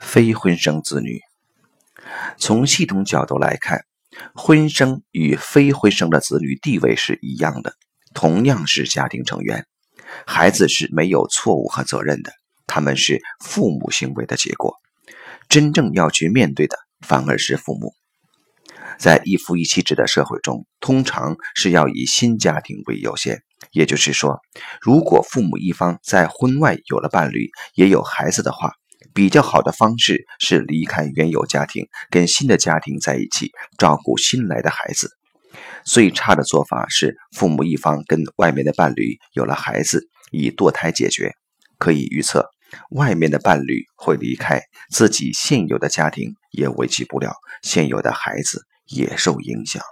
非婚生子女。从系统角度来看，婚生与非婚生的子女地位是一样的，同样是家庭成员。孩子是没有错误和责任的，他们是父母行为的结果。真正要去面对的，反而是父母。在一夫一妻制的社会中，通常是要以新家庭为优先。也就是说，如果父母一方在婚外有了伴侣，也有孩子的话，比较好的方式是离开原有家庭，跟新的家庭在一起，照顾新来的孩子。最差的做法是，父母一方跟外面的伴侣有了孩子，以堕胎解决。可以预测，外面的伴侣会离开，自己现有的家庭也维系不了，现有的孩子也受影响。